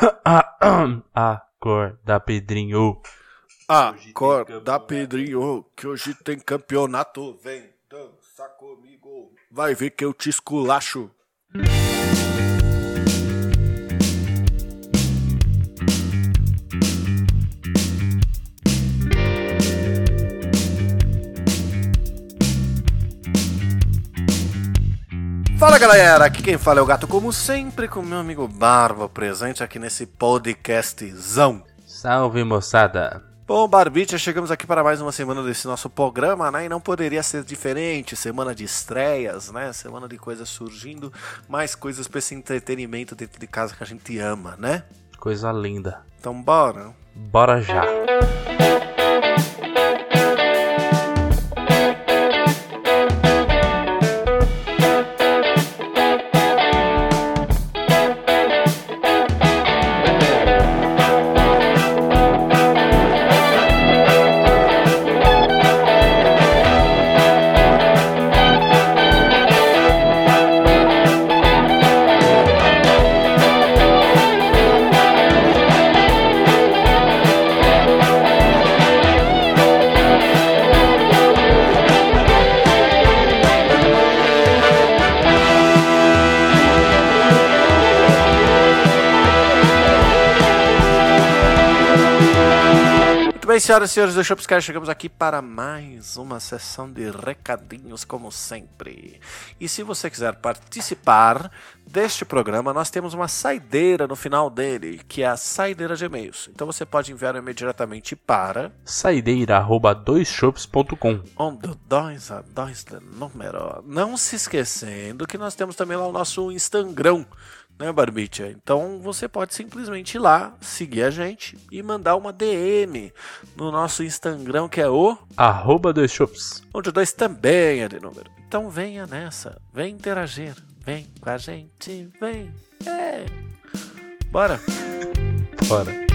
Acorda, Pedrinho. Acorda, Pedrinho, que hoje tem campeonato. Vem dança comigo. Vai ver que eu te esculacho. Fala galera, aqui quem fala é o Gato, como sempre, com meu amigo Barba presente aqui nesse podcastzão. Salve, moçada. Bom, Barbicha, chegamos aqui para mais uma semana desse nosso programa, né? E não poderia ser diferente. Semana de estreias, né? Semana de coisas surgindo, mais coisas para esse entretenimento dentro de casa que a gente ama, né? Coisa linda. Então, bora. Bora já. Muito bem, senhoras e senhores do Shopscare, chegamos aqui para mais uma sessão de recadinhos, como sempre. E se você quiser participar deste programa, nós temos uma saideira no final dele, que é a saideira de e-mails. Então você pode enviar um e-mail diretamente para Saideira arroba doisshops.com. um do 2 a 2 de número. Não se esquecendo que nós temos também lá o nosso Instagram, né, Barbicha? Então você pode simplesmente ir lá, seguir a gente e mandar uma DM no nosso Instagram, que é o Arroba doisshops. onde o 2 também é de número. Então venha nessa, vem interagir, vem com a gente, vem. É. Bora. Bora.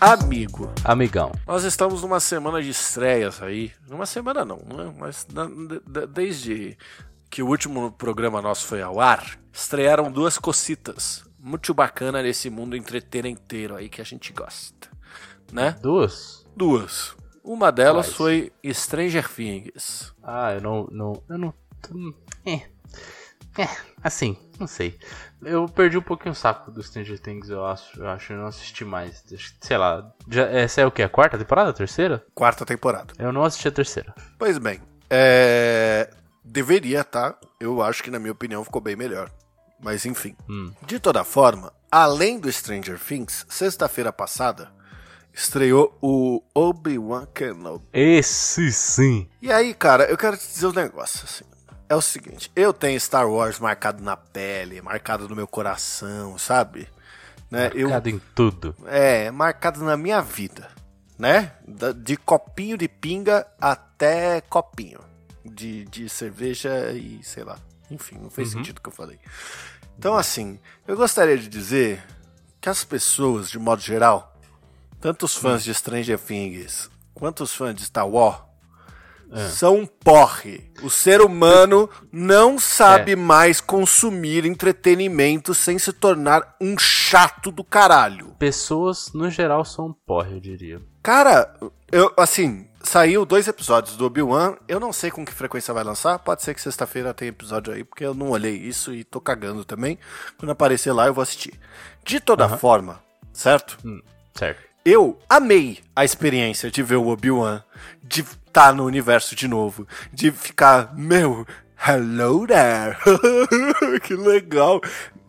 Amigo, Amigão. Nós estamos numa semana de estreias aí. Numa semana não, né? Mas desde que o último programa nosso foi ao ar, estrearam duas cocitas muito bacana nesse mundo entretenenteiro aí que a gente gosta, né? Duas? Duas. Uma delas foi Stranger Things. Ah, eu não. não eu não. hum, É. É, assim, não sei. Eu perdi um pouquinho o saco do Stranger Things, eu acho. Eu acho eu não assisti mais. Que, Sei lá. Já, essa é o que? A quarta temporada? A terceira? Quarta temporada. Eu não assisti a terceira. Pois bem, é... deveria, tá? Eu acho que na minha opinião ficou bem melhor. Mas enfim. Hum. De toda forma, além do Stranger Things, sexta-feira passada estreou o Obi-Wan Kenobi. Esse sim. E aí, cara, eu quero te dizer um negócio assim. É o seguinte, eu tenho Star Wars marcado na pele, marcado no meu coração, sabe? Né? Eu, Marcado em tudo. é, marcado na minha vida, né? De copinho de pinga até copinho de, de cerveja e sei lá. Enfim, não fez sentido o que eu falei. Então, assim, eu gostaria de dizer que as pessoas, de modo geral, tanto os fãs de Stranger Things quanto os fãs de Star Wars, são um porre. O ser humano não sabe mais consumir entretenimento sem se tornar um chato do caralho. Pessoas, no geral, são porre, eu diria. Cara, eu, assim, saiu dois episódios do Obi-Wan. Eu não sei com que frequência vai lançar. Pode ser que sexta-feira tenha episódio aí, porque eu não olhei isso e tô cagando também. Quando aparecer lá, eu vou assistir. De toda forma, certo? Hum, certo. Eu amei a experiência de ver o Obi-Wan, de estar no universo de novo, de ficar, meu, hello there, que legal,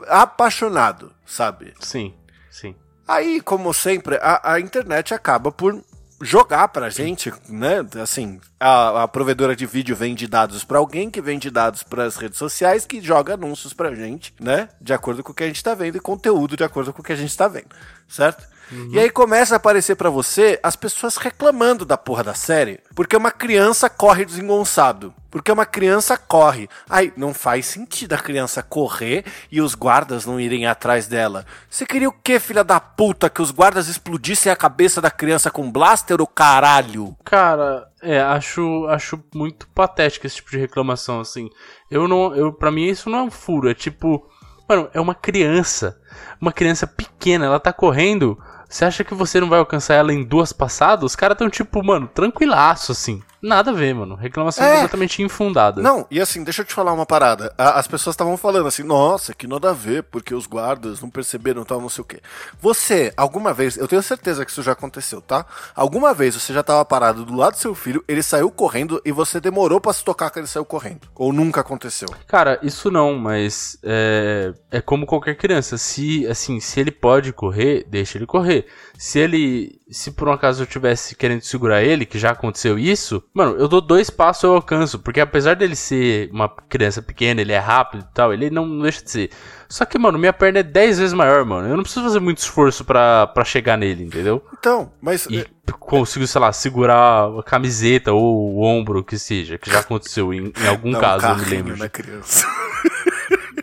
apaixonado, sabe? Sim, sim. Aí, como sempre, a, a internet acaba por jogar pra gente, né? Assim, a, a provedora de vídeo vende dados pra alguém que vende dados pras redes sociais que joga anúncios pra gente, né? De acordo com o que a gente tá vendo e conteúdo de acordo com o que a gente tá vendo, certo? Uhum. E aí começa a aparecer para você as pessoas reclamando da porra da série, porque uma criança corre desengonçado. Porque uma criança corre. Aí, não faz sentido a criança correr e os guardas não irem atrás dela. Você queria o quê, filha da puta? Que os guardas explodissem a cabeça da criança com blaster ou caralho? Cara, é, acho, acho muito patético esse tipo de reclamação, assim. Eu não. Eu, pra mim, isso não é um furo. É tipo. Mano, é uma criança. Uma criança pequena, ela tá correndo. Você acha que você não vai alcançar ela em duas passadas? Os caras tão tipo, mano, tranquilaço, assim. Nada a ver, mano. Reclamação é. completamente infundada. Não, e assim, deixa eu te falar uma parada. As pessoas estavam falando assim, nossa, que nada a ver, porque os guardas não perceberam tal, não sei o quê. Você, alguma vez, eu tenho certeza que isso já aconteceu, tá? Alguma vez você já tava parado do lado do seu filho, ele saiu correndo e você demorou para se tocar que ele saiu correndo. Ou nunca aconteceu? Cara, isso não, mas é, é como qualquer criança. Se, assim, se ele pode correr, deixa ele correr. Se ele, se por um acaso eu tivesse querendo segurar ele, que já aconteceu isso, Mano, eu dou dois passos eu alcanço. Porque apesar dele ser uma criança pequena, ele é rápido e tal, ele não deixa de ser. Só que, mano, minha perna é 10 vezes maior, mano. Eu não preciso fazer muito esforço para chegar nele, entendeu? Então, mas. E é consigo, sei lá, segurar a camiseta ou o ombro, que seja, que já aconteceu em, em algum não, caso, eu me lembro. Né, criança?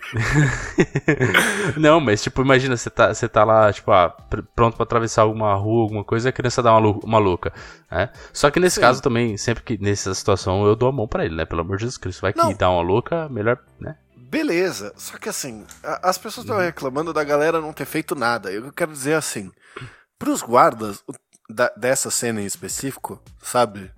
não, mas tipo, imagina, você tá, você tá lá, tipo, ah, pronto para atravessar alguma rua, alguma coisa, e a criança dá uma, uma louca, né? Só que nesse Sim. caso também, sempre que nessa situação, eu dou a mão para ele, né? Pelo amor de Jesus Cristo. Vai que não. dá uma louca, melhor, né? Beleza, só que assim, a, as pessoas estão uhum. reclamando da galera não ter feito nada. Eu quero dizer assim, pros guardas o, da, dessa cena em específico, sabe?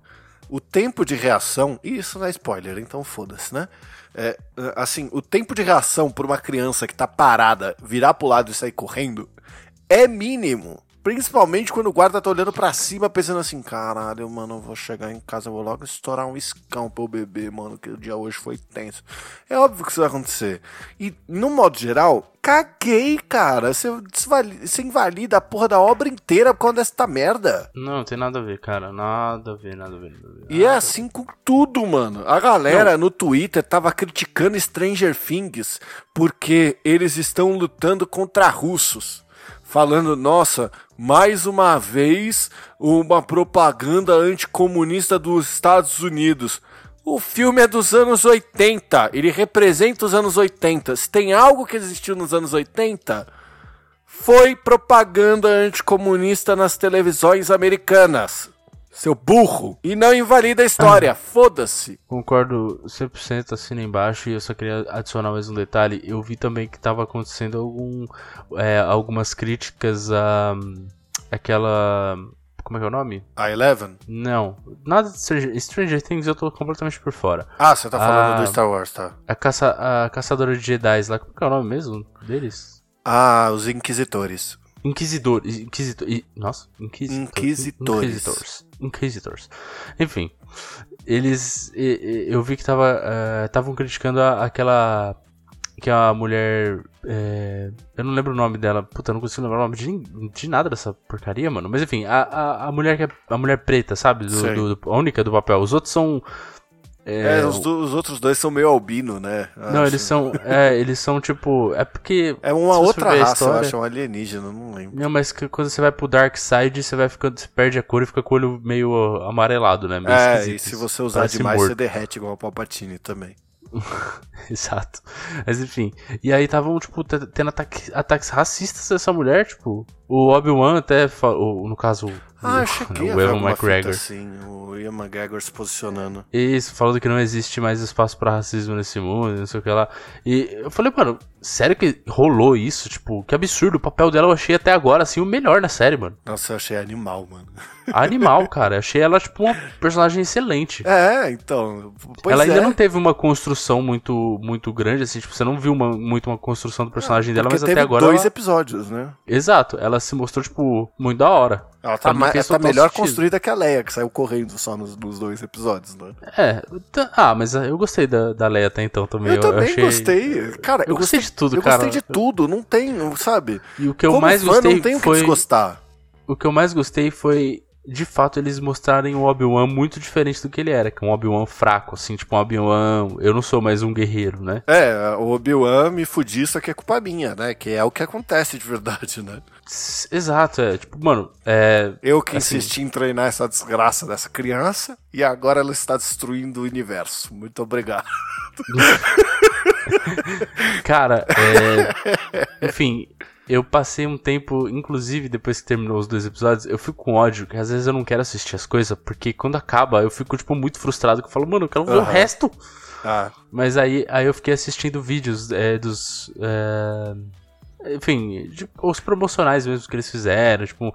O tempo de reação, e isso não é spoiler, então foda-se, né? É, assim, o tempo de reação por uma criança que tá parada virar pro lado e sair correndo é mínimo. Principalmente quando o guarda tá olhando para cima, pensando assim: caralho, mano, eu vou chegar em casa, eu vou logo estourar um escão pro bebê, mano, que o dia hoje foi tenso. É óbvio que isso vai acontecer. E, no modo geral, caguei, cara. Você, você invalida a porra da obra inteira por causa dessa merda. Não, tem nada a ver, cara. Nada a ver, nada a ver. Nada a ver. E é assim com tudo, mano. A galera Não. no Twitter tava criticando Stranger Things porque eles estão lutando contra russos falando, nossa, mais uma vez uma propaganda anticomunista dos Estados Unidos. O filme é dos anos 80, ele representa os anos 80. Se tem algo que existiu nos anos 80, foi propaganda anticomunista nas televisões americanas seu burro, e não invalida a história, foda-se. Concordo 100% assim embaixo e eu só queria adicionar mais um detalhe. Eu vi também que estava acontecendo algum, é, algumas críticas a aquela como é que é o nome? A Eleven? Não. Nada de Stranger, Stranger Things eu tô completamente por fora. Ah, você tá falando a, do Star Wars, tá? A, caça, a caçadora de Jedi lá, como é, é o nome mesmo deles? Ah, os Inquisitores. Inquisidor, Inquisitor, nossa, Inquisitor, Inquisitores. Inquisitors. Inquisitors. Enfim, eles, eu vi que tava, estavam uh, criticando a, aquela que a mulher, é, eu não lembro o nome dela, puta, eu não consigo lembrar o nome de, de nada dessa porcaria, mano. Mas enfim, a, a, a mulher que é a mulher preta, sabe, do, do, do, a única do papel. Os outros são é, é os, do, os, outros dois são meio albino, né? Não, eles são. É, eles são tipo. É porque. É uma outra raça, história, eu acho, é um alienígena, não lembro. Não, mas quando você vai pro Dark Side, você vai ficando. Você perde a cor e fica com o olho meio amarelado, né? Meio é, e se você usar demais, morto. você derrete igual o Palpatine também. Exato. Mas enfim. E aí estavam, tipo, tendo ataque, ataques racistas dessa mulher, tipo. O Obi-Wan até, no caso, ah, eu cheguei o Evan McGregor. Assim, o Ian McGregor se posicionando. Isso, falando que não existe mais espaço para racismo nesse mundo, não sei o que lá. E eu falei, mano, sério que rolou isso? Tipo, que absurdo. O papel dela eu achei até agora, assim, o melhor na série, mano. Nossa, eu achei animal, mano. Animal, cara. Eu achei ela, tipo, uma personagem excelente. É, então. ela ainda é. não teve uma construção muito, muito grande, assim, tipo, você não viu uma, muito uma construção do personagem é, dela, mas até agora. dois ela... episódios, né? Exato. Ela se mostrou, tipo, muito da hora. Ela tá, ela tá melhor sentido. construída que a Leia, que saiu correndo só nos, nos dois episódios, né? É. Ah, mas eu gostei da, da Leia até então também. Eu, eu também achei... gostei. Cara, eu, eu gostei, gostei, de tudo, eu cara. Eu gostei de tudo, não tem, sabe? E o que eu Como mais fã, gostei não tem o foi... que desgostar. O que eu mais gostei foi de fato, eles mostrarem o Obi-Wan muito diferente do que ele era, que é um Obi-Wan fraco, assim, tipo um Obi-Wan, eu não sou mais um guerreiro, né? É, o Obi-Wan me fudi, isso aqui é culpa minha, né? Que é o que acontece de verdade, né? Exato, é, tipo, mano, é... Eu que assim... insisti em treinar essa desgraça dessa criança, e agora ela está destruindo o universo. Muito obrigado. Cara, é... Enfim, eu passei um tempo, inclusive depois que terminou os dois episódios, eu fico com ódio, que às vezes eu não quero assistir as coisas, porque quando acaba eu fico, tipo, muito frustrado, que eu falo, mano, eu quero ver uhum. o resto. Ah. Mas aí, aí eu fiquei assistindo vídeos é, dos. É, enfim, de, os promocionais mesmo que eles fizeram, tipo,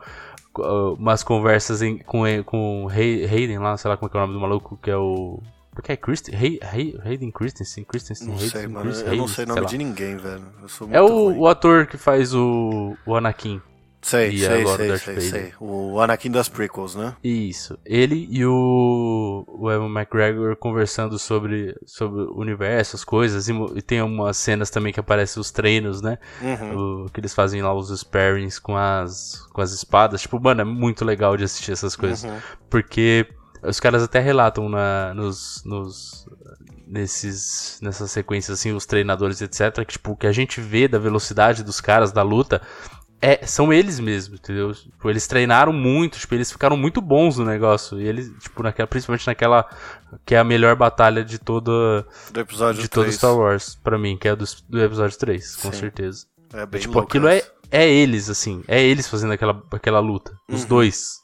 umas conversas em, com, com Hayden lá, sei lá como é, é o nome do maluco, que é o. Porque é Christ... Hay... Hay... Hayden Christensen? Christensen? Não Hayden, sei, mano. Christ... eu não sei o nome de ninguém, velho. é o, o, ator que faz o, o Anakin. Sei, sei, agora sei, sei, sei, O Anakin das prequels, né? Isso. Ele e o, o Evan McGregor conversando sobre, sobre o universo, as coisas. E, e tem umas cenas também que aparecem os treinos, né? Uhum. O, que eles fazem lá os sparings com as, com as espadas. Tipo, mano, é muito legal de assistir essas coisas. Uhum. Porque os caras até relatam na, nos, nos nesses nessas sequências assim, os treinadores etc, que tipo que a gente vê da velocidade dos caras da luta é, são eles mesmos, entendeu? Tipo, eles treinaram muito, tipo, eles ficaram muito bons no negócio. E eles, tipo, naquela, principalmente naquela que é a melhor batalha de toda do episódio de 3. todo Star Wars, para mim, que é do, do episódio 3, com Sim. certeza. É bem tipo, aquilo é, é eles assim, é eles fazendo aquela aquela luta, os uhum. dois.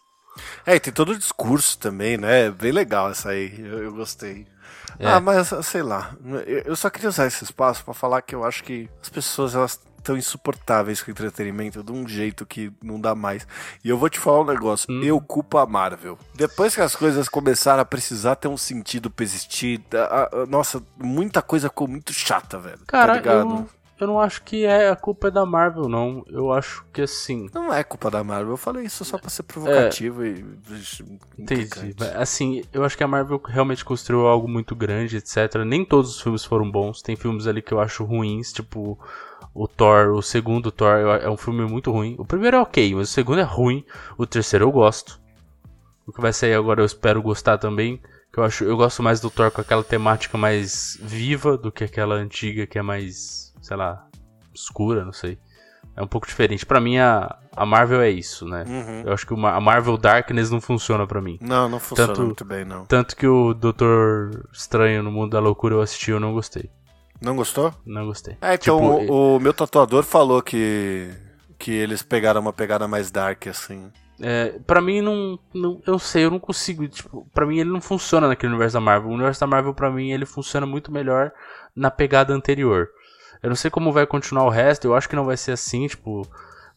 É, e tem todo o discurso também, né? Bem legal essa aí, eu, eu gostei. É. Ah, mas sei lá, eu só queria usar esse espaço para falar que eu acho que as pessoas elas tão insuportáveis com entretenimento de um jeito que não dá mais. E eu vou te falar um negócio, hum. eu culpo a Marvel. Depois que as coisas começaram a precisar ter um sentido pra existir, a, a, nossa, muita coisa ficou muito chata, velho. Tá Cara, tá eu, eu não acho que é a culpa é da Marvel, não. Eu acho que assim. Não é culpa da Marvel. Eu falei isso só pra ser provocativo é... e. Entendi. Assim, eu acho que a Marvel realmente construiu algo muito grande, etc. Nem todos os filmes foram bons. Tem filmes ali que eu acho ruins, tipo. O Thor, o segundo Thor é um filme muito ruim. O primeiro é ok, mas o segundo é ruim. O terceiro eu gosto. O que vai sair agora eu espero gostar também. Que eu acho, eu gosto mais do Thor com aquela temática mais viva do que aquela antiga que é mais sei lá, escura, não sei. É um pouco diferente. para mim, a, a Marvel é isso, né? Uhum. Eu acho que a Marvel Darkness não funciona para mim. Não, não funciona tanto, muito bem, não. Tanto que o Doutor Estranho no Mundo da Loucura eu assisti e eu não gostei. Não gostou? Não gostei. É, então tipo, o, o, meu tatuador falou que, que eles pegaram uma pegada mais dark, assim. É, pra mim não, não. Eu sei, eu não consigo. Tipo, pra mim ele não funciona naquele universo da Marvel. O universo da Marvel, pra mim, ele funciona muito melhor na pegada anterior. Eu não sei como vai continuar o resto, eu acho que não vai ser assim, tipo.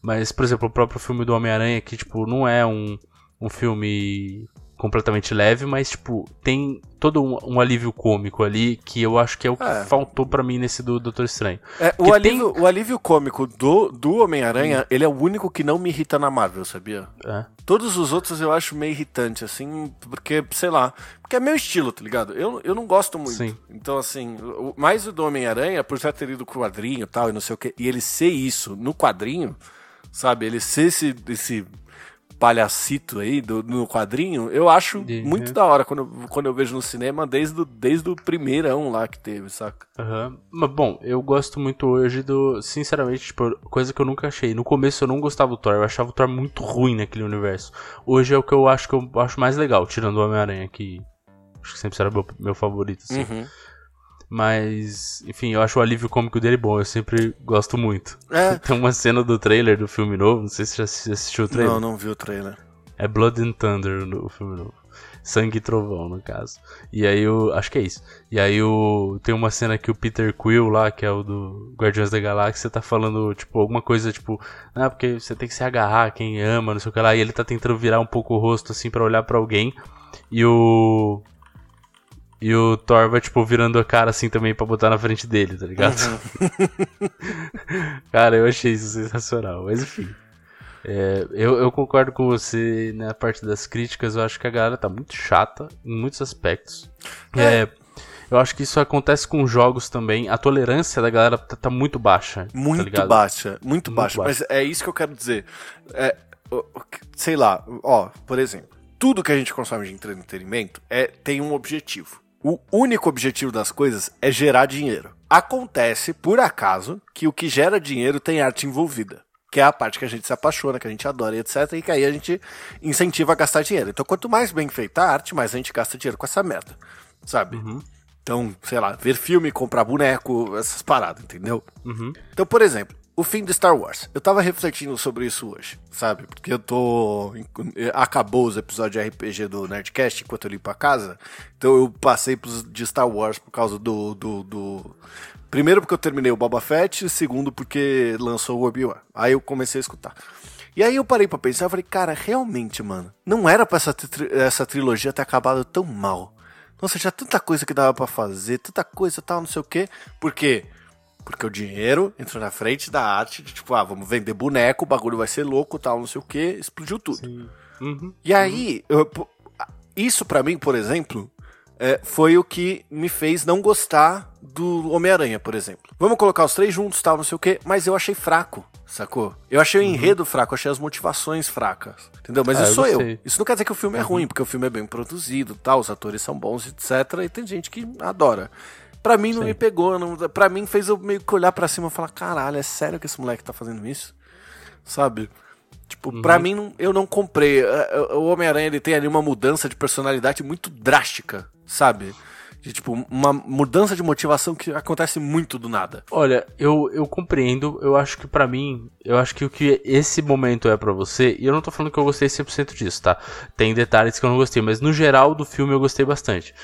Mas, por exemplo, o próprio filme do Homem-Aranha, que, tipo, não é um, um filme completamente leve, mas, tipo, tem todo um, um, alívio cômico ali que eu acho que é o que é. faltou para mim nesse do Doutor Estranho. É, o, alívio, tem... o alívio cômico do, do Homem-Aranha, hum. ele é o único que não me irrita na Marvel, sabia? É. Todos os outros eu acho meio irritante, assim, porque, sei lá, porque é meu estilo, tá ligado? Eu, eu não gosto muito. Sim. Então, assim, mais o do Homem-Aranha, por já ter ido com o quadrinho e tal, e não sei o quê, e ele ser isso no quadrinho, sabe? Ele ser esse, esse palhacito aí do, no quadrinho, eu acho uhum. muito da hora quando, quando eu vejo no cinema, desde, o, desde o primeirão lá que teve, saca? Uhum. Mas, bom, eu gosto muito hoje do. Sinceramente, tipo, coisa que eu nunca achei. No começo eu não gostava do Thor, eu achava o Thor muito ruim naquele universo. Hoje é o que eu acho que eu acho mais legal, tirando o Homem-Aranha, que acho que sempre será meu, meu favorito, assim. Uhum. Mas, enfim, eu acho o alívio cômico dele bom, eu sempre gosto muito. É. Tem uma cena do trailer do filme novo, não sei se você já assistiu o trailer. Não, não vi o trailer. É Blood and Thunder no filme novo. Sangue e Trovão, no caso. E aí o. Acho que é isso. E aí o. Tem uma cena que o Peter Quill lá, que é o do Guardiões da Galáxia, tá falando, tipo, alguma coisa, tipo, ah, porque você tem que se agarrar quem ama, não sei o que lá. E ele tá tentando virar um pouco o rosto assim para olhar para alguém. E o. E o Thor vai, tipo, virando a cara assim também pra botar na frente dele, tá ligado? Uhum. cara, eu achei isso sensacional. Mas enfim. É, eu, eu, concordo com você na parte das críticas. Eu acho que a galera tá muito chata em muitos aspectos. É. É, eu acho que isso acontece com jogos também. A tolerância da galera tá, tá muito baixa. Tá muito tá baixa, muito, muito baixa. Mas é isso que eu quero dizer. É, sei lá, ó, por exemplo tudo que a gente consome de entretenimento é, tem um objetivo. O único objetivo das coisas é gerar dinheiro. Acontece, por acaso, que o que gera dinheiro tem arte envolvida. Que é a parte que a gente se apaixona, que a gente adora, etc. E que aí a gente incentiva a gastar dinheiro. Então, quanto mais bem feita a arte, mais a gente gasta dinheiro com essa merda. Sabe? Uhum. Então, sei lá, ver filme, comprar boneco, essas paradas, entendeu? Uhum. Então, por exemplo, o fim de Star Wars. Eu tava refletindo sobre isso hoje, sabe? Porque eu tô. Acabou os episódios de RPG do Nerdcast enquanto eu limpo a casa. Então eu passei pros de Star Wars por causa do. do, do... Primeiro porque eu terminei o Boba Fett, segundo porque lançou o Obi-Wan. Aí eu comecei a escutar. E aí eu parei pra pensar e falei, cara, realmente, mano, não era pra essa, tri essa trilogia ter acabado tão mal. Nossa, tinha tanta coisa que dava para fazer, tanta coisa tal, não sei o quê. Por quê? Porque o dinheiro entrou na frente da arte de tipo, ah, vamos vender boneco, o bagulho vai ser louco, tal, não sei o que, explodiu tudo. Uhum. E aí, eu, isso para mim, por exemplo, é, foi o que me fez não gostar do Homem-Aranha, por exemplo. Vamos colocar os três juntos, tal, não sei o que, mas eu achei fraco, sacou? Eu achei o uhum. enredo fraco, achei as motivações fracas, entendeu? Mas ah, isso sou eu. Isso não quer dizer que o filme é uhum. ruim, porque o filme é bem produzido, tal, os atores são bons, etc. E tem gente que adora. Pra mim não Sim. me pegou, não, pra mim fez eu meio que olhar pra cima e falar, caralho, é sério que esse moleque tá fazendo isso? Sabe? Tipo, uhum. pra mim eu não comprei. É, é, o Homem-Aranha ele tem ali uma mudança de personalidade muito drástica, sabe? De, tipo, uma mudança de motivação que acontece muito do nada. Olha, eu, eu compreendo, eu acho que para mim, eu acho que o que esse momento é para você, e eu não tô falando que eu gostei 100% disso, tá? Tem detalhes que eu não gostei, mas no geral do filme eu gostei bastante.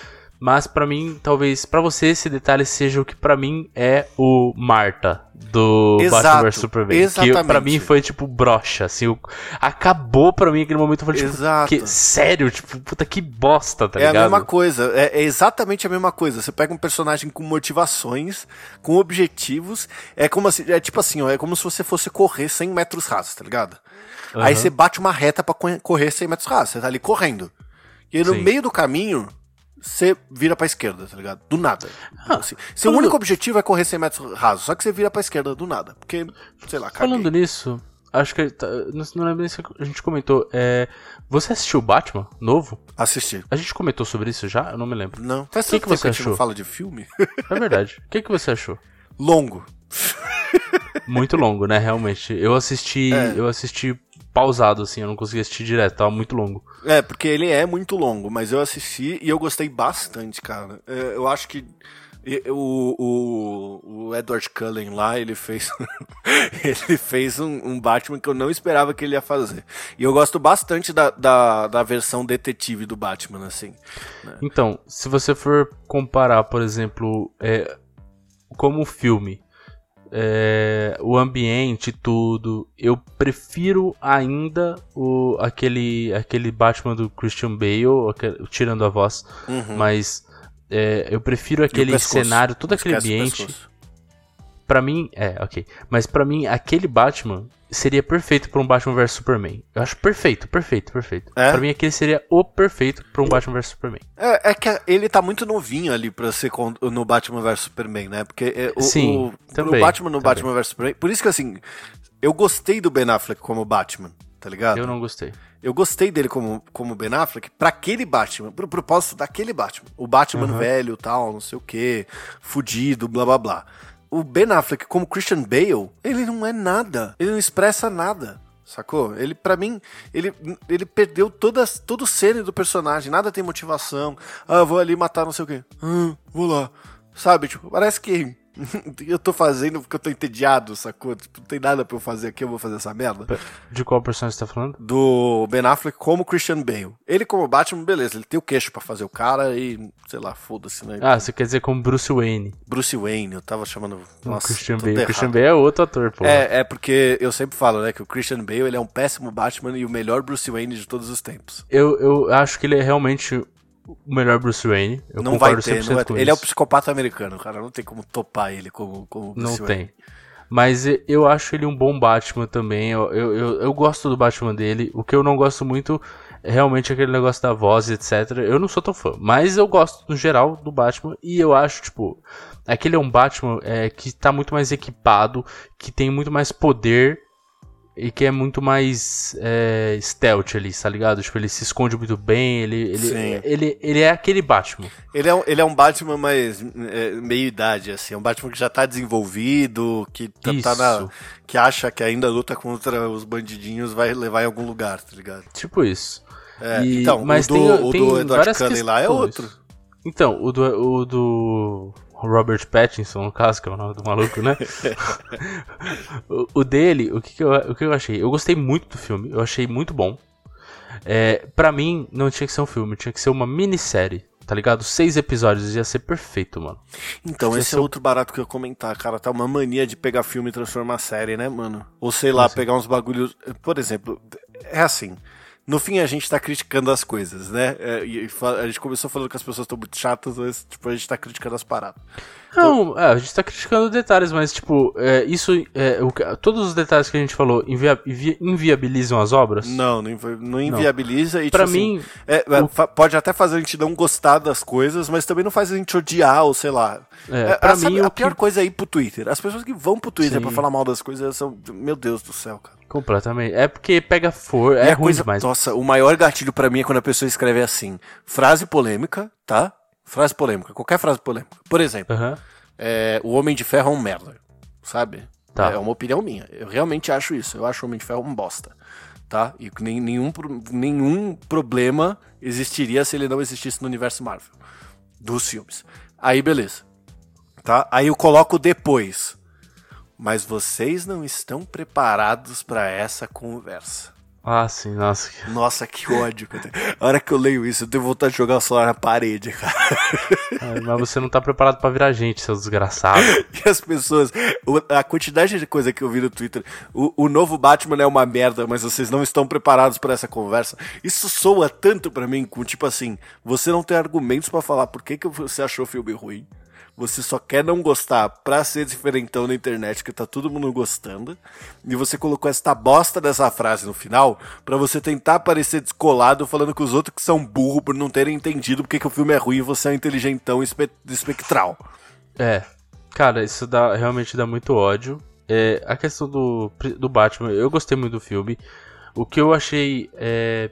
Mas para mim, talvez para você esse detalhe seja o que para mim é o Marta do Exato, Batman vs Superman. Exatamente. Que pra mim foi tipo brocha, assim, o... acabou pra mim aquele momento, eu falei, tipo, Exato. que, sério, tipo, puta que bosta, tá é ligado? É a mesma coisa, é, é, exatamente a mesma coisa. Você pega um personagem com motivações, com objetivos, é como assim, é tipo assim, ó, é como se você fosse correr 100 metros rasos, tá ligado? Uhum. Aí você bate uma reta para correr 100 metros rasos, você tá ali correndo. E no Sim. meio do caminho, você vira pra esquerda, tá ligado? Do nada. Ah, assim, seu único objetivo é correr 100 metros rasos, só que você vira pra esquerda do nada. Porque, sei lá, caguei. Falando nisso, acho que. Tá, não, não lembro se a gente comentou. É, você assistiu Batman novo? Assisti. A gente comentou sobre isso já? Eu não me lembro. Não. Faz que, que você achou? não fala de filme? É verdade. O que, que você achou? Longo. Muito longo, né? Realmente. Eu assisti. É. Eu assisti pausado, assim, eu não consegui assistir direto, tava muito longo. É, porque ele é muito longo, mas eu assisti e eu gostei bastante, cara. É, eu acho que o, o, o Edward Cullen lá, ele fez ele fez um, um, Batman que eu não esperava que ele ia fazer. E eu gosto bastante da, da, da versão detetive do Batman, assim. Né? Então, se você for comparar, por exemplo, é, como filme, é, o ambiente, tudo. Eu prefiro ainda o, aquele, aquele Batman do Christian Bale, aquele, tirando a voz, uhum. mas é, eu prefiro aquele cenário, todo aquele ambiente. Para mim, é, ok. Mas para mim, aquele Batman seria perfeito para um Batman vs Superman. Eu acho perfeito, perfeito, perfeito. É? Pra mim, aquele seria o perfeito para um Batman vs Superman. É, é, que ele tá muito novinho ali pra ser no Batman vs Superman, né? Porque é, o, Sim, o, também, o Batman no também. Batman vs Superman. Por isso que assim, eu gostei do Ben Affleck como Batman, tá ligado? Eu não gostei. Eu gostei dele como, como Ben Affleck pra aquele Batman, pro propósito daquele Batman. O Batman uhum. velho, tal, não sei o que, fudido, blá blá blá o Ben Affleck como Christian Bale, ele não é nada. Ele não expressa nada. Sacou? Ele, para mim, ele, ele perdeu toda, todo o ser do personagem. Nada tem motivação. Ah, vou ali matar não sei o quê. Ah, vou lá. Sabe? Tipo, parece que eu tô fazendo porque eu tô entediado, sacou? Tipo, não tem nada pra eu fazer aqui, eu vou fazer essa merda. De qual personagem você tá falando? Do Ben Affleck como Christian Bale. Ele como Batman, beleza, ele tem o queixo para fazer o cara e, sei lá, foda-se, né? Ah, você quer dizer como Bruce Wayne. Bruce Wayne, eu tava chamando... Nossa, Christian Bale. Errado. Christian Bale é outro ator, pô. É, é porque eu sempre falo, né, que o Christian Bale, ele é um péssimo Batman e o melhor Bruce Wayne de todos os tempos. Eu, eu acho que ele é realmente o melhor Bruce Wayne. Eu não vai ter, não vai ter. Ele é o psicopata americano, cara. Não tem como topar ele como, como Bruce não Wayne. tem. Mas eu acho ele um bom Batman também. Eu, eu, eu, eu, gosto do Batman dele. O que eu não gosto muito é realmente aquele negócio da voz, etc. Eu não sou tão fã. Mas eu gosto, no geral, do Batman. E eu acho, tipo, aquele é um Batman é, que tá muito mais equipado, que tem muito mais poder e que é muito mais é, stealth ali, tá ligado? Tipo, ele se esconde muito bem, ele, ele, ele, ele é aquele Batman. Ele é um, ele é um Batman mais é, meio idade, assim, é um Batman que já tá desenvolvido, que tá, tá na, que acha que ainda luta contra os bandidinhos vai levar em algum lugar, tá ligado? Tipo isso. É, e, então, mas o do, tem, o do Edward Cullen lá é outro. Então, o do, o do Robert Pattinson, no caso, que é o nome do maluco, né? o, o, dele, o que, que, eu, o que eu achei? Eu gostei muito do filme, eu achei muito bom. É, pra mim, não tinha que ser um filme, tinha que ser uma minissérie, tá ligado? Seis episódios ia ser perfeito, mano. Então, esse é outro barato que eu ia comentar, cara. Tá uma mania de pegar filme e transformar série, né, mano? Ou sei lá, pegar uns bagulhos. Por exemplo, é assim no fim a gente tá criticando as coisas, né? É, e a gente começou falando que as pessoas estão muito chatas, mas tipo, a gente tá criticando as paradas. Não, então... é, a gente tá criticando detalhes, mas tipo, é, isso. É, o, todos os detalhes que a gente falou invia, inviabilizam as obras? Não, não, não inviabiliza não. e Pra tipo, mim. Assim, é, é, o... Pode até fazer a gente não gostar das coisas, mas também não faz a gente odiar, ou sei lá. É, pra sabe, mim, a pior que... coisa é ir pro Twitter. As pessoas que vão pro Twitter pra falar mal das coisas são. Meu Deus do céu, cara. Completamente. É porque pega for, é ruim coisa, demais. Nossa, o maior gatilho para mim é quando a pessoa escreve assim, frase polêmica, tá? Frase polêmica, qualquer frase polêmica. Por exemplo, é, o Homem de Ferro é um merda, sabe? Tá. É uma opinião minha. Eu realmente acho isso. Eu acho o Homem de Ferro um bosta, tá? E nem, nenhum, nenhum problema existiria se ele não existisse no universo Marvel, dos filmes. Aí, beleza. Tá? Aí eu coloco depois mas vocês não estão preparados para essa conversa. Ah, sim, nossa. Nossa, que ódio. A hora que eu leio isso, eu tenho vontade de jogar o celular na parede, cara. É, mas você não tá preparado para virar gente, seu desgraçado. E as pessoas, a quantidade de coisa que eu vi no Twitter, o, o novo Batman é uma merda, mas vocês não estão preparados para essa conversa. Isso soa tanto para mim, com tipo assim, você não tem argumentos para falar por que, que você achou o filme ruim você só quer não gostar pra ser diferentão na internet, que tá todo mundo gostando, e você colocou esta bosta dessa frase no final para você tentar parecer descolado falando que os outros que são burro por não terem entendido porque que o filme é ruim e você é um inteligentão espe espectral. É, cara, isso dá, realmente dá muito ódio. É, a questão do, do Batman, eu gostei muito do filme. O que eu achei é,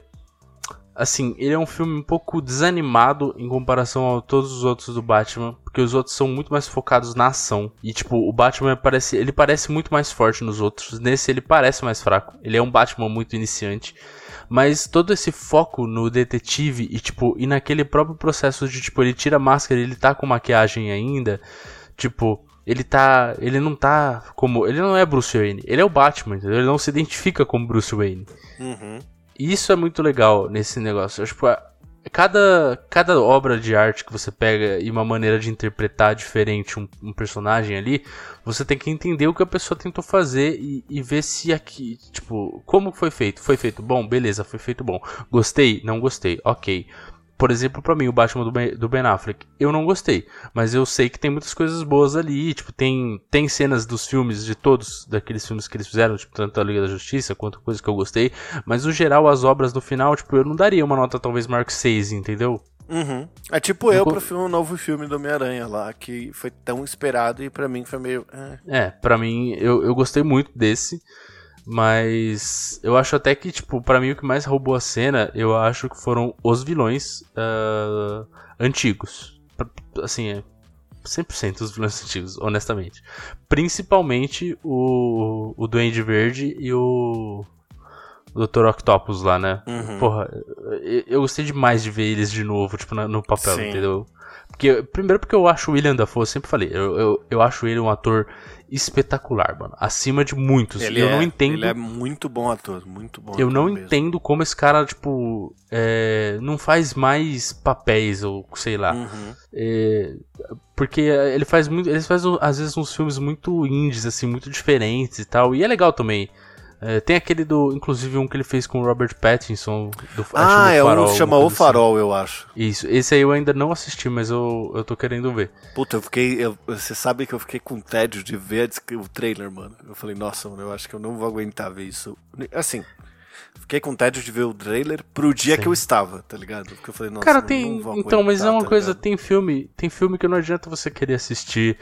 assim, ele é um filme um pouco desanimado em comparação a todos os outros do Batman, porque os outros são muito mais focados na ação. E tipo, o Batman parece, ele parece muito mais forte nos outros. Nesse ele parece mais fraco. Ele é um Batman muito iniciante. Mas todo esse foco no detetive e tipo, e naquele próprio processo de tipo, ele tira a máscara, ele tá com maquiagem ainda, tipo, ele tá, ele não tá como, ele não é Bruce Wayne, ele é o Batman, entendeu? ele não se identifica como Bruce Wayne. Uhum. Isso é muito legal nesse negócio. Tipo, cada, cada obra de arte que você pega e uma maneira de interpretar diferente um, um, personagem ali, você tem que entender o que a pessoa tentou fazer e, e, ver se aqui, tipo, como foi feito. Foi feito bom? Beleza, foi feito bom. Gostei? Não gostei. Ok. Por exemplo, para mim, o Batman do ben, do ben, Affleck, eu não gostei. Mas eu sei que tem muitas coisas boas ali. Tipo, tem, tem cenas dos filmes, de todos, daqueles filmes que eles fizeram, tipo, tanto a Liga da Justiça quanto coisas que eu gostei. Mas no geral, as obras do final, tipo, eu não daria uma nota talvez maior que 6, entendeu? Uhum. É tipo eu pro filme, um novo filme do Homem-Aranha lá, que foi tão esperado e para mim foi meio. É, é para mim, eu, eu gostei muito desse. Mas eu acho até que, tipo, para mim o que mais roubou a cena, eu acho que foram os vilões uh, antigos. Assim, é 100% os vilões antigos, honestamente. Principalmente o, o Duende Verde e o, o Dr. Octopus lá, né? Uhum. Porra, eu, eu, gostei demais de ver eles de novo, tipo, no papel, Sim. entendeu? Porque, primeiro porque eu acho o William Dafoe, eu sempre falei, eu, eu, eu acho ele um ator espetacular, mano. Acima de muitos. Ele eu é, não entendo. Ele é muito bom ator, muito bom. Eu não mesmo. entendo como esse cara, tipo, é, não faz mais papéis, ou sei lá. Uhum. É, porque ele faz muito. Ele faz, às vezes, uns filmes muito indies, assim, muito diferentes e tal. E é legal também. É, tem aquele do. Inclusive um que ele fez com o Robert Pattinson. Do, ah, é um chama O Farol, assim. eu acho. Isso. Esse aí eu ainda não assisti, mas eu, eu tô querendo ver. Puta, eu fiquei. Eu, você sabe que eu fiquei com tédio de ver o trailer, mano. Eu falei, nossa, mano, eu acho que eu não vou aguentar ver isso. Assim. Fiquei com tédio de ver o trailer pro dia Sim. que eu estava, tá ligado? Porque eu falei, nossa, Cara, tem. Não então, mas é uma tá coisa, ligado? tem filme. Tem filme que não adianta você querer assistir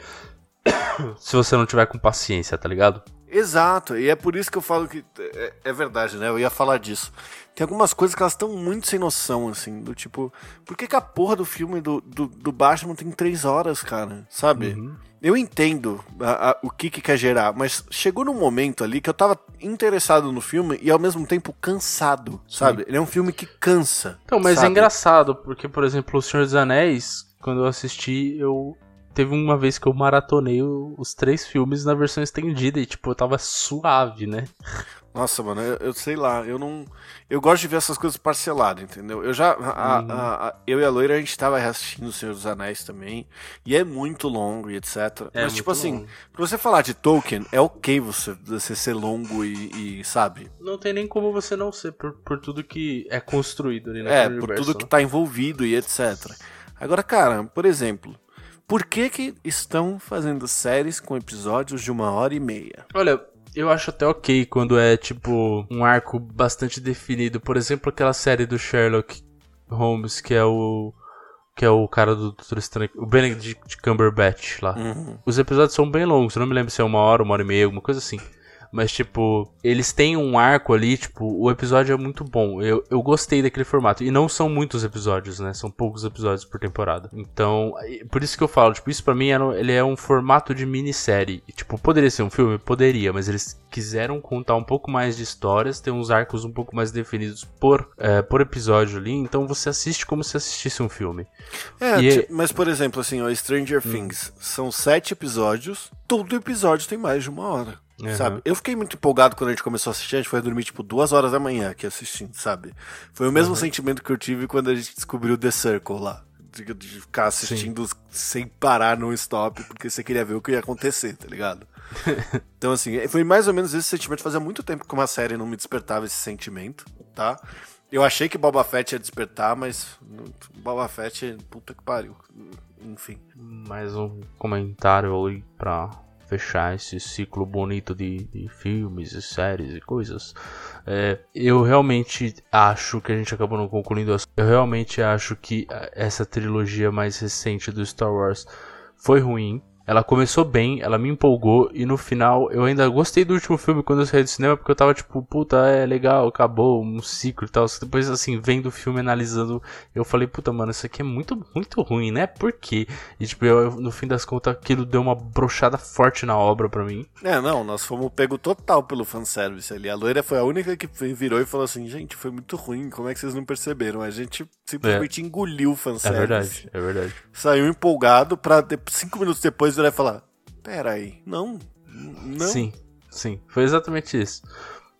se você não tiver com paciência, tá ligado? Exato, e é por isso que eu falo que é, é verdade, né? Eu ia falar disso. Tem algumas coisas que elas estão muito sem noção, assim, do tipo, por que, que a porra do filme do, do, do Batman tem três horas, cara? Sabe? Uhum. Eu entendo a, a, o que, que quer gerar, mas chegou num momento ali que eu tava interessado no filme e ao mesmo tempo cansado, Sim. sabe? Ele é um filme que cansa. Então, mas é sabe? é engraçado, porque, por exemplo, O Senhor dos Anéis, quando eu assisti, eu teve uma vez que eu maratonei os três filmes na versão estendida e, tipo, eu tava suave, né? Nossa, mano, eu, eu, sei lá, eu não. Eu gosto de ver essas coisas parceladas, entendeu? Eu já. A, uhum. a, a, eu e a loira, a gente tava assistindo O Senhor dos Anéis também. E é muito longo e etc. É Mas, tipo assim, longo. pra você falar de Tolkien, é ok você, você ser longo e, e, sabe? Não tem nem como você não ser, por, por tudo que é construído ali É, por tudo né? que tá envolvido e etc. Agora, cara, por exemplo. Por que que estão fazendo séries com episódios de uma hora e meia? Olha, eu acho até ok quando é, tipo, um arco bastante definido. Por exemplo, aquela série do Sherlock Holmes, que é o. Que é o cara do Doutor Estranho. O Benedict Cumberbatch lá. Uhum. Os episódios são bem longos. Eu não me lembro se é uma hora, uma hora e meia, alguma coisa assim. Mas, tipo, eles têm um arco ali, tipo, o episódio é muito bom. Eu, eu gostei daquele formato. E não são muitos episódios, né? São poucos episódios por temporada. Então, por isso que eu falo, tipo, isso pra mim era, ele é um formato de minissérie. E, tipo, poderia ser um filme? Poderia, mas eles quiseram contar um pouco mais de histórias, ter uns arcos um pouco mais definidos por, é, por episódio ali. Então você assiste como se assistisse um filme. É, e... É mas por exemplo, assim, ó, Stranger hum. Things são sete episódios, todo episódio tem mais de uma hora. Uhum. Sabe? Eu fiquei muito empolgado quando a gente começou a assistir. A gente foi dormir tipo duas horas da manhã aqui assistindo, sabe? Foi o mesmo uhum. sentimento que eu tive quando a gente descobriu The Circle lá. De, de ficar assistindo Sim. sem parar no stop, porque você queria ver o que ia acontecer, tá ligado? então, assim, foi mais ou menos esse sentimento. Fazia muito tempo que uma série não me despertava esse sentimento, tá? Eu achei que Boba Fett ia despertar, mas Boba Fett, puta que pariu. Enfim. Mais um comentário aí pra fechar esse ciclo bonito de, de filmes e séries e coisas. É, eu realmente acho que a gente acabou não concluindo. Eu realmente acho que é, essa trilogia mais recente do Star Wars foi ruim. Ela começou bem, ela me empolgou e no final eu ainda gostei do último filme quando eu saí do cinema porque eu tava tipo, puta, é legal, acabou, um ciclo e tal. Depois assim, vendo o filme, analisando, eu falei, puta, mano, isso aqui é muito, muito ruim, né? Por quê? E tipo, eu, no fim das contas, aquilo deu uma brochada forte na obra pra mim. É, não, nós fomos pego total pelo fanservice ali. A loira foi a única que virou e falou assim, gente, foi muito ruim, como é que vocês não perceberam? A gente simplesmente é. engoliu o fanservice. É verdade, é verdade. Saiu empolgado pra cinco minutos depois vai falar: Pera aí, não, não. Sim, sim, foi exatamente isso.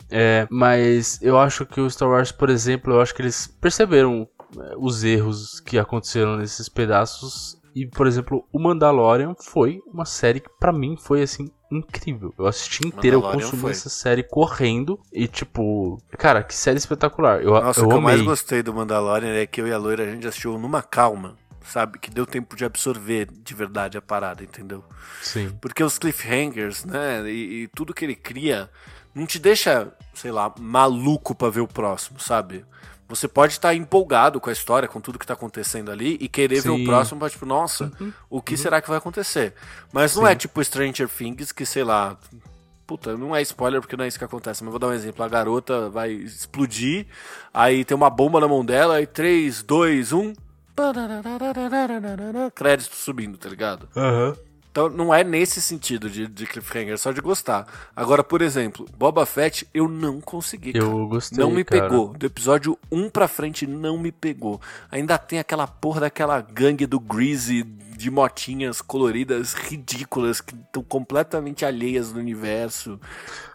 É, mas eu acho que o Star Wars, por exemplo, eu acho que eles perceberam é, os erros que aconteceram nesses pedaços. E, por exemplo, o Mandalorian foi uma série que para mim foi assim incrível. Eu assisti inteira, eu consumi foi. essa série correndo e tipo, cara, que série espetacular. Eu, Nossa, eu o que amei. eu mais gostei do Mandalorian é que eu e a Loira a gente assistiu numa calma sabe? Que deu tempo de absorver de verdade a parada, entendeu? Sim. Porque os cliffhangers, né? E, e tudo que ele cria não te deixa, sei lá, maluco para ver o próximo, sabe? Você pode estar tá empolgado com a história, com tudo que tá acontecendo ali e querer Sim. ver o próximo pra, tipo, nossa, uhum. o que uhum. será que vai acontecer? Mas não Sim. é tipo Stranger Things que, sei lá, Puta, não é spoiler porque não é isso que acontece, mas vou dar um exemplo. A garota vai explodir, aí tem uma bomba na mão dela, aí 3, 2, 1, Crédito subindo, tá ligado? Uhum. Então não é nesse sentido de, de cliffhanger, é só de gostar. Agora, por exemplo, Boba Fett eu não consegui. Cara. Eu gostei. Não me cara. pegou. Do episódio 1 pra frente não me pegou. Ainda tem aquela porra daquela gangue do Greasy de motinhas coloridas ridículas que estão completamente alheias do universo.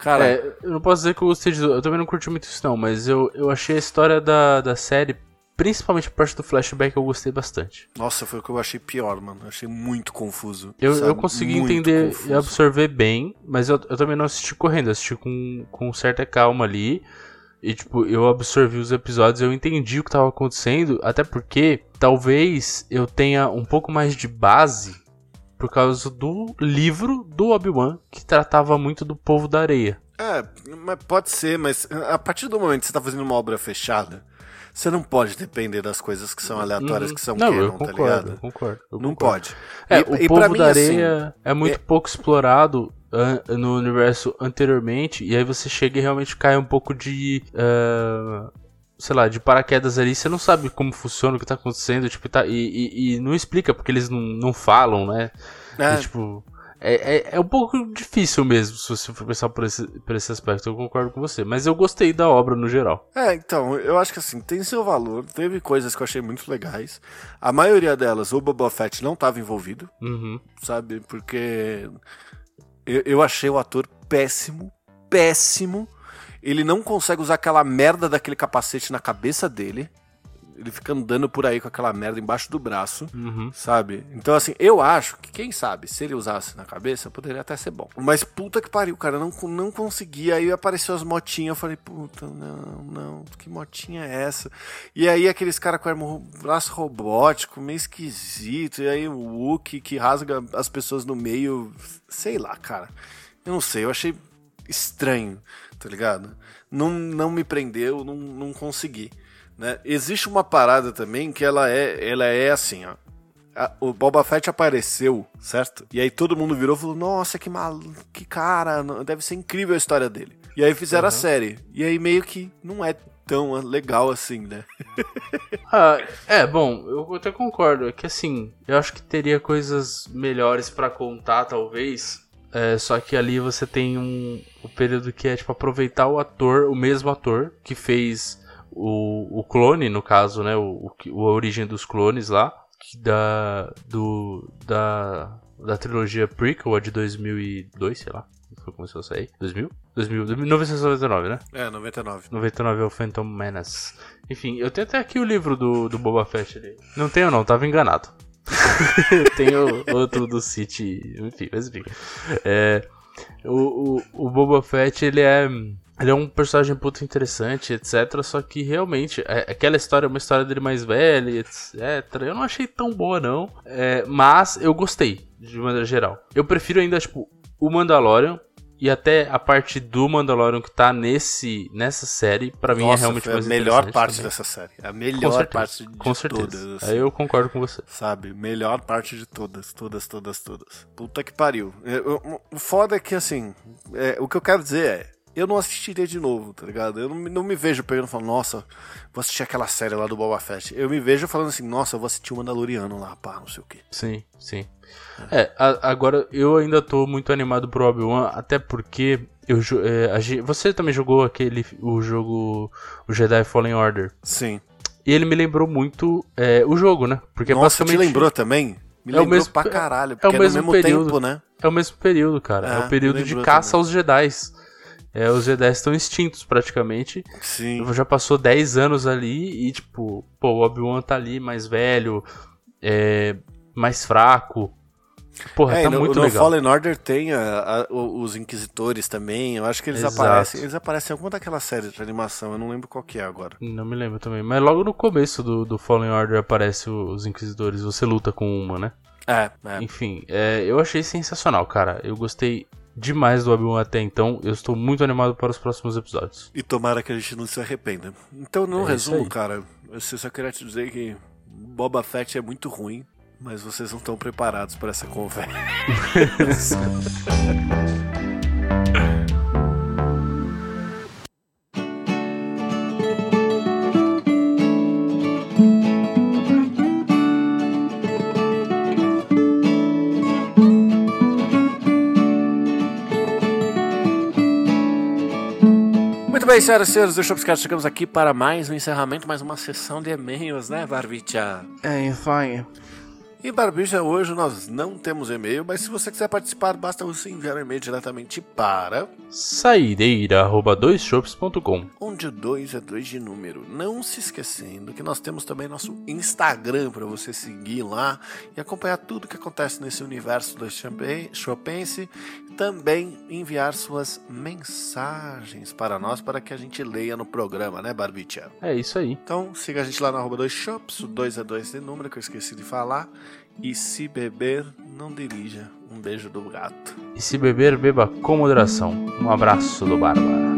Cara. É, eu não posso dizer que eu gostei disso. Eu também não curti muito isso, não, mas eu, eu achei a história da, da série Principalmente a parte do flashback eu gostei bastante. Nossa, foi o que eu achei pior, mano. Eu achei muito confuso. Eu, eu consegui muito entender confuso. e absorver bem, mas eu, eu também não assisti correndo, eu assisti com, com certa calma ali. E, tipo, eu absorvi os episódios, eu entendi o que estava acontecendo, até porque talvez eu tenha um pouco mais de base por causa do livro do Obi-Wan, que tratava muito do povo da areia. É, mas pode ser, mas a partir do momento que você tá fazendo uma obra fechada, você não pode depender das coisas que são aleatórias, uhum. que são não, canon, eu concordo, tá ligado? Eu concordo, eu não concordo. pode. É, e, o e povo mim, da areia assim, é muito é... pouco explorado no universo anteriormente, e aí você chega e realmente cai um pouco de. Uh, sei lá, de paraquedas ali, você não sabe como funciona, o que tá acontecendo, tipo, tá, e, e, e não explica, porque eles não, não falam, né? É. E, tipo, é, é, é, um pouco difícil mesmo, se você for pensar por esse, por esse aspecto, eu concordo com você. Mas eu gostei da obra no geral. É, então, eu acho que assim, tem seu valor. Teve coisas que eu achei muito legais. A maioria delas, o Boba Fett não estava envolvido, uhum. sabe? Porque eu, eu achei o ator péssimo, péssimo. Ele não consegue usar aquela merda daquele capacete na cabeça dele. Ele fica andando por aí com aquela merda embaixo do braço, uhum. sabe? Então, assim, eu acho que, quem sabe, se ele usasse na cabeça, poderia até ser bom. Mas puta que pariu, cara, não, não conseguia. Aí apareceu as motinhas, eu falei, puta, não, não, que motinha é essa? E aí aqueles caras com o braço robótico, meio esquisito. E aí o Wookie que rasga as pessoas no meio, sei lá, cara. Eu não sei, eu achei estranho, tá ligado? Não, não me prendeu, não, não consegui. Né? Existe uma parada também que ela é, ela é assim, ó. O Boba Fett apareceu, certo? E aí todo mundo virou e falou: Nossa, que mal, que cara, deve ser incrível a história dele. E aí fizeram uhum. a série. E aí meio que não é tão legal assim, né? ah, é, bom, eu até concordo. É que assim, eu acho que teria coisas melhores para contar, talvez. É, só que ali você tem um, um período que é tipo aproveitar o ator, o mesmo ator que fez o, o clone, no caso, né? O, o, a origem dos clones lá. Da, do, da, da trilogia prequel, a de 2002, sei lá. Foi começou a sair? 2000? 2000, 1999, né? É, 99. 99 é o Phantom Menace. Enfim, eu tenho até aqui o livro do, do Boba Fett ali. Não tenho não, tava enganado. tenho outro do City, enfim, mas enfim. É, o, o, o Boba Fett, ele é ele é um personagem puto interessante, etc. Só que realmente, é, aquela história é uma história dele mais velha, etc. Eu não achei tão boa, não. É, mas eu gostei, de maneira geral. Eu prefiro ainda, tipo, o Mandalorian. E até a parte do Mandalorian que tá nesse, nessa série, para mim é realmente mais a melhor parte também. dessa série. A melhor parte de com certeza. todas. Assim. Aí eu concordo com você. Sabe? Melhor parte de todas, todas, todas, todas. Puta que pariu. É, o foda é que, assim, é, o que eu quero dizer é, eu não assistiria de novo, tá ligado? Eu não, não me vejo pegando e falando, nossa, vou assistir aquela série lá do Boba Fett. Eu me vejo falando assim, nossa, eu vou assistir o Mandaloriano lá, pá, não sei o quê. Sim, sim. É, a, agora eu ainda tô muito animado pro Obi-Wan, até porque eu, é, a, você também jogou aquele, o jogo, o Jedi Fallen Order. Sim. E ele me lembrou muito é, o jogo, né? Porque Nossa, basicamente... te lembrou também? Me é lembrou o mesmo, pra caralho, é o mesmo, é mesmo período, tempo, né? É o mesmo período, cara. É, é o período de caça também. aos Jedi. É, os Jedi estão extintos praticamente. Sim. Já passou 10 anos ali e, tipo, pô, o Obi-Wan tá ali mais velho, é, mais fraco. Porra, é, tá no, muito no legal. Fallen Order tem a, a, os Inquisitores também. Eu acho que eles Exato. aparecem. Eles aparecem em alguma daquelas séries de animação. Eu não lembro qual que é agora. Não me lembro também. Mas logo no começo do, do Fallen Order aparece os Inquisidores. Você luta com uma, né? É, é. Enfim, é, eu achei sensacional, cara. Eu gostei demais do Obi-Wan até então. Eu estou muito animado para os próximos episódios. E tomara que a gente não se arrependa. Então, no é resumo, cara, eu só queria te dizer que Boba Fett é muito ruim, mas vocês não estão preparados para essa conversa. bem, senhoras e senhores do Shopscast, chegamos aqui para mais um encerramento, mais uma sessão de e-mails, né, Barbicha? É, isso aí. E Barbicha, hoje nós não temos e-mail, mas se você quiser participar, basta você enviar um e-mail diretamente para saideira@doisshops.com, onde o 2 é 2 de número. Não se esquecendo que nós temos também nosso Instagram para você seguir lá e acompanhar tudo que acontece nesse universo do Chopense, também enviar suas mensagens para nós para que a gente leia no programa, né, Barbicha? É isso aí. Então, siga a gente lá no arroba 2shops, o 2 é 2 de número que eu esqueci de falar. E se beber, não dirija. Um beijo do gato. E se beber, beba com moderação. Um abraço do Barba.